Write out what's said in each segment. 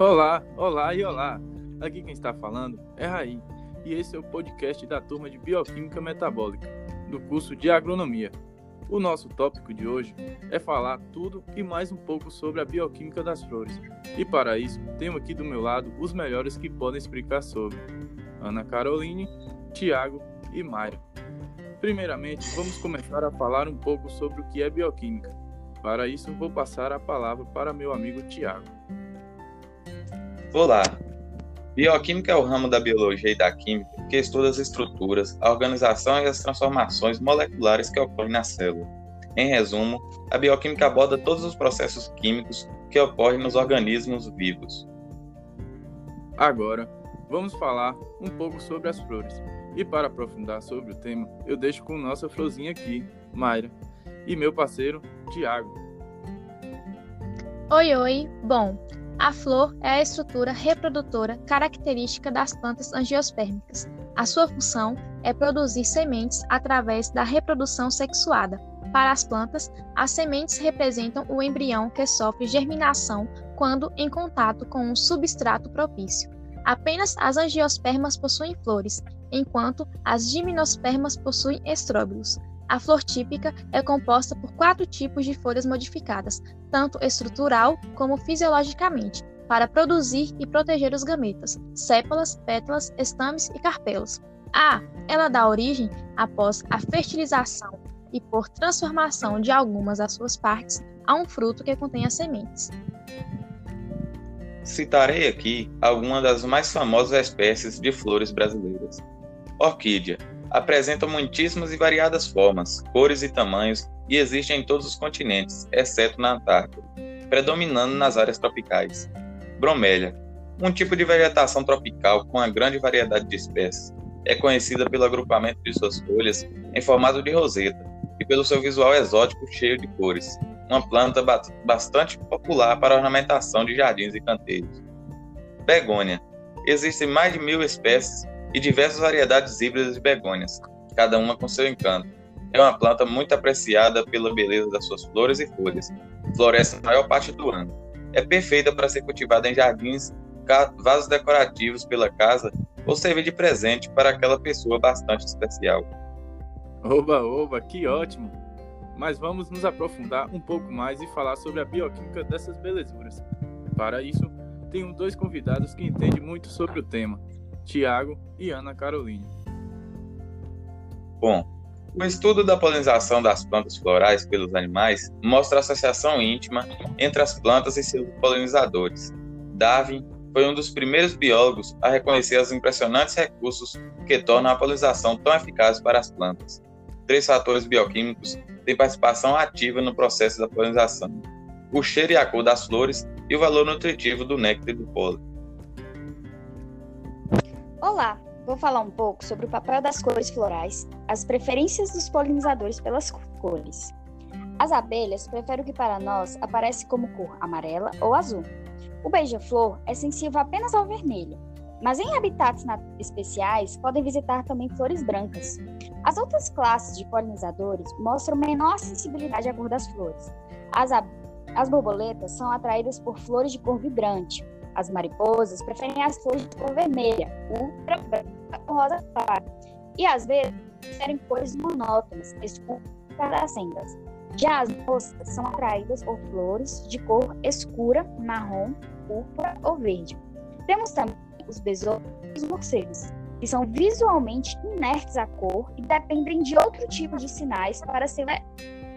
Olá, olá e olá. Aqui quem está falando é Raí, e esse é o podcast da turma de Bioquímica Metabólica, do curso de Agronomia. O nosso tópico de hoje é falar tudo e mais um pouco sobre a bioquímica das flores. E para isso, tenho aqui do meu lado os melhores que podem explicar sobre: Ana Caroline, Tiago e Mayra. Primeiramente, vamos começar a falar um pouco sobre o que é bioquímica. Para isso, vou passar a palavra para meu amigo Tiago. Olá! Bioquímica é o ramo da biologia e da química que estuda as estruturas, a organização e as transformações moleculares que ocorrem na célula. Em resumo, a bioquímica aborda todos os processos químicos que ocorrem nos organismos vivos. Agora, vamos falar um pouco sobre as flores. E para aprofundar sobre o tema, eu deixo com nossa florzinha aqui, Mayra, e meu parceiro, Tiago. Oi, oi. Bom, a flor é a estrutura reprodutora característica das plantas angiospermicas. A sua função é produzir sementes através da reprodução sexuada. Para as plantas, as sementes representam o embrião que sofre germinação quando em contato com um substrato propício. Apenas as angiospermas possuem flores, enquanto as gimnospermas possuem estróbilos. A flor típica é composta por quatro tipos de folhas modificadas, tanto estrutural como fisiologicamente, para produzir e proteger os gametas, sépalas, pétalas, estames e carpelos. A. Ela dá origem, após a fertilização e por transformação de algumas das suas partes, a um fruto que contém as sementes. Citarei aqui algumas das mais famosas espécies de flores brasileiras. Orquídea, apresenta muitíssimas e variadas formas, cores e tamanhos e existe em todos os continentes, exceto na Antártida, predominando nas áreas tropicais. Bromélia, um tipo de vegetação tropical com uma grande variedade de espécies, é conhecida pelo agrupamento de suas folhas em formato de roseta e pelo seu visual exótico cheio de cores, uma planta bastante popular para ornamentação de jardins e canteiros. Begônia. Existem mais de mil espécies e diversas variedades híbridas de begônias, cada uma com seu encanto. É uma planta muito apreciada pela beleza das suas flores e folhas. Floresce a maior parte do ano. É perfeita para ser cultivada em jardins, vasos decorativos pela casa ou servir de presente para aquela pessoa bastante especial. Oba, oba, que ótimo! Mas vamos nos aprofundar um pouco mais e falar sobre a bioquímica dessas belezuras. Para isso, tenho dois convidados que entendem muito sobre o tema. Tiago e Ana Caroline. Bom, o estudo da polinização das plantas florais pelos animais mostra a associação íntima entre as plantas e seus polinizadores. Darwin foi um dos primeiros biólogos a reconhecer os impressionantes recursos que tornam a polinização tão eficaz para as plantas. Três fatores bioquímicos têm participação ativa no processo da polinização: o cheiro e a cor das flores e o valor nutritivo do néctar do pólen. Olá, vou falar um pouco sobre o papel das cores florais, as preferências dos polinizadores pelas cores. As abelhas preferem o que para nós aparece como cor amarela ou azul. O beija-flor é sensível apenas ao vermelho, mas em habitats especiais podem visitar também flores brancas. As outras classes de polinizadores mostram menor sensibilidade à cor das flores. As, as borboletas são atraídas por flores de cor vibrante, as mariposas preferem as flores de cor vermelha, ultra branca ou rosa clara. E às vezes preferem cores monótonas, escuras cadacendas. Já as moscas são atraídas por flores de cor escura, marrom, púrpura ou verde. Temos também os besouros e os morcegos, que são visualmente inertes à cor e dependem de outro tipo de sinais para serem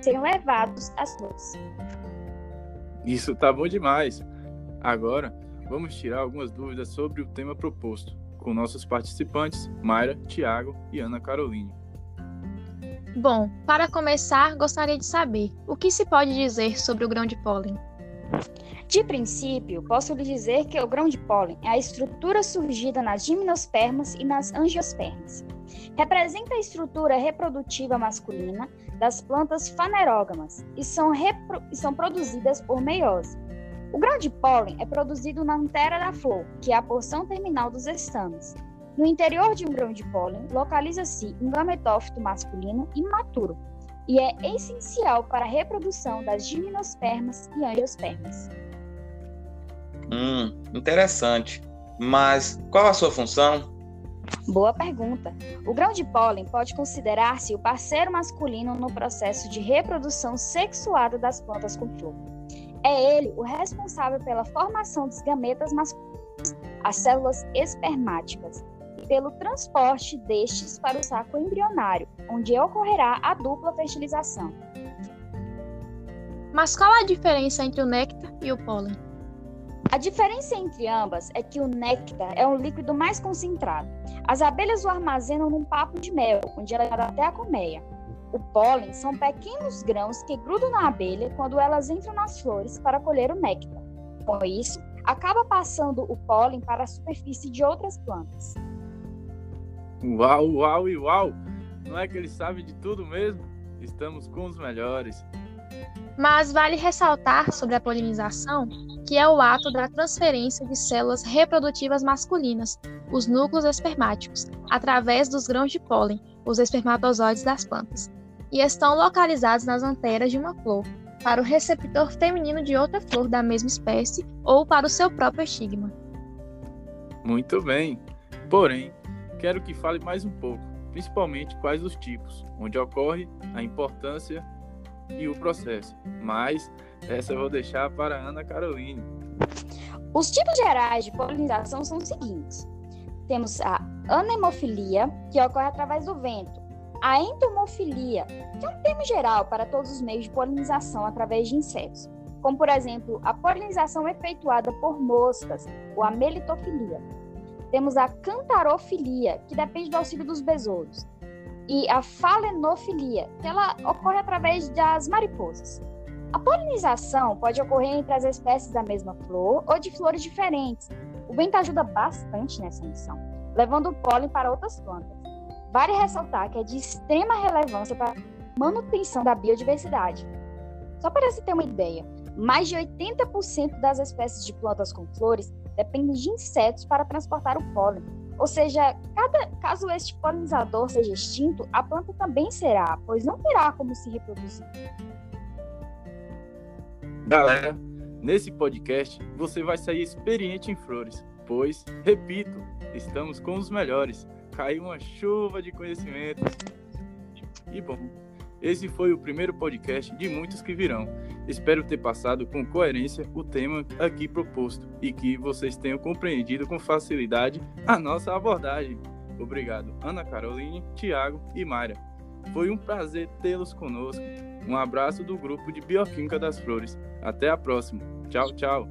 levados às flores. Isso tá bom demais. Agora, vamos tirar algumas dúvidas sobre o tema proposto, com nossos participantes Mayra, Tiago e Ana Caroline. Bom, para começar, gostaria de saber o que se pode dizer sobre o grão de pólen. De princípio, posso lhe dizer que o grão de pólen é a estrutura surgida nas gimnospermas e nas angiospermas. Representa a estrutura reprodutiva masculina das plantas fanerógamas e são, e são produzidas por meiose. O grão de pólen é produzido na antera da flor, que é a porção terminal dos estames. No interior de um grão de pólen, localiza-se um gametófito masculino imaturo e é essencial para a reprodução das gimnospermas e angiospermas. Hum, interessante. Mas qual a sua função? Boa pergunta. O grão de pólen pode considerar-se o parceiro masculino no processo de reprodução sexuada das plantas com flor. É ele o responsável pela formação dos gametas masculinos, as células espermáticas, e pelo transporte destes para o saco embrionário, onde ocorrerá a dupla fertilização. Mas qual a diferença entre o néctar e o pólen? A diferença entre ambas é que o néctar é um líquido mais concentrado. As abelhas o armazenam num papo de mel, onde ela dá até a colmeia. O pólen são pequenos grãos que grudam na abelha quando elas entram nas flores para colher o néctar. Com isso, acaba passando o pólen para a superfície de outras plantas. Uau, uau e uau! Não é que ele sabe de tudo mesmo? Estamos com os melhores. Mas vale ressaltar sobre a polinização que é o ato da transferência de células reprodutivas masculinas, os núcleos espermáticos, através dos grãos de pólen, os espermatozoides das plantas, e estão localizados nas anteras de uma flor, para o receptor feminino de outra flor da mesma espécie ou para o seu próprio estigma. Muito bem. Porém, quero que fale mais um pouco, principalmente quais os tipos, onde ocorre a importância e o processo. Mas essa eu vou deixar para a Ana Caroline. Os tipos gerais de polinização são os seguintes: temos a anemofilia, que ocorre através do vento, a entomofilia, que é um termo geral para todos os meios de polinização através de insetos, como por exemplo a polinização efetuada por moscas, ou a melitofilia. Temos a cantarofilia, que depende do auxílio dos besouros, e a falenofilia, que ela ocorre através das mariposas. A polinização pode ocorrer entre as espécies da mesma flor ou de flores diferentes. O vento ajuda bastante nessa missão, levando o pólen para outras plantas. Vale ressaltar que é de extrema relevância para a manutenção da biodiversidade. Só para se ter uma ideia, mais de 80% das espécies de plantas com flores dependem de insetos para transportar o pólen, ou seja, cada, caso este polinizador seja extinto, a planta também será, pois não terá como se reproduzir. Galera, nesse podcast você vai sair experiente em flores, pois, repito, estamos com os melhores. Caiu uma chuva de conhecimentos. E bom, esse foi o primeiro podcast de muitos que virão. Espero ter passado com coerência o tema aqui proposto e que vocês tenham compreendido com facilidade a nossa abordagem. Obrigado, Ana Caroline, Tiago e Mayra. Foi um prazer tê-los conosco. Um abraço do grupo de Bioquímica das Flores. Até a próxima. Tchau, tchau.